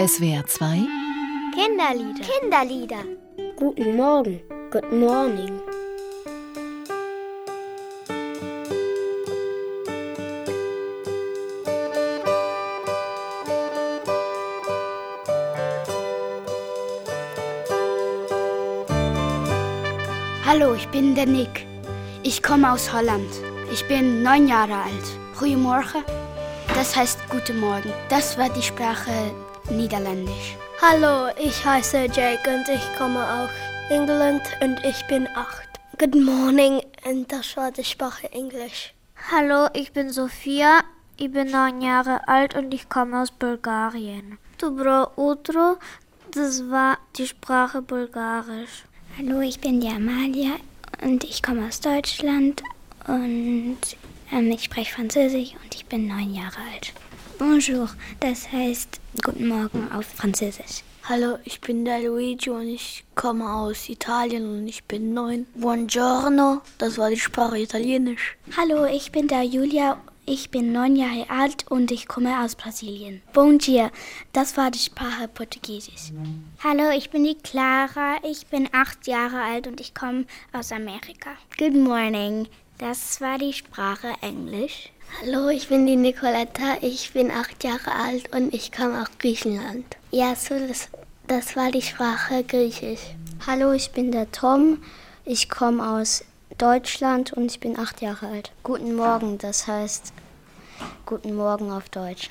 SWR 2 Kinderlieder. Kinderlieder. Guten Morgen. Good morning. Hallo, ich bin der Nick. Ich komme aus Holland. Ich bin neun Jahre alt. Goedemorgen. Das heißt Guten Morgen. Das war die Sprache Niederländisch. Hallo, ich heiße Jake und ich komme aus England und ich bin acht. Good morning und das war die Sprache Englisch. Hallo, ich bin Sophia. Ich bin neun Jahre alt und ich komme aus Bulgarien. Dobro utro, das war die Sprache Bulgarisch. Hallo, ich bin die Amalia und ich komme aus Deutschland und ähm, ich spreche Französisch und ich bin neun Jahre alt. Bonjour, das heißt Guten Morgen auf Französisch. Hallo, ich bin der Luigi und ich komme aus Italien und ich bin neun. Buongiorno, das war die Sprache Italienisch. Hallo, ich bin der Julia. Ich bin neun Jahre alt und ich komme aus Brasilien. Bom dia, das war die Sprache Portugiesisch. Hallo, ich bin die Clara. Ich bin acht Jahre alt und ich komme aus Amerika. Good morning, das war die Sprache Englisch. Hallo, ich bin die Nicoletta. Ich bin acht Jahre alt und ich komme aus Griechenland. Ja, so das, das war die Sprache Griechisch. Hallo, ich bin der Tom. Ich komme aus Deutschland und ich bin acht Jahre alt. Guten Morgen, das heißt Guten Morgen auf Deutsch.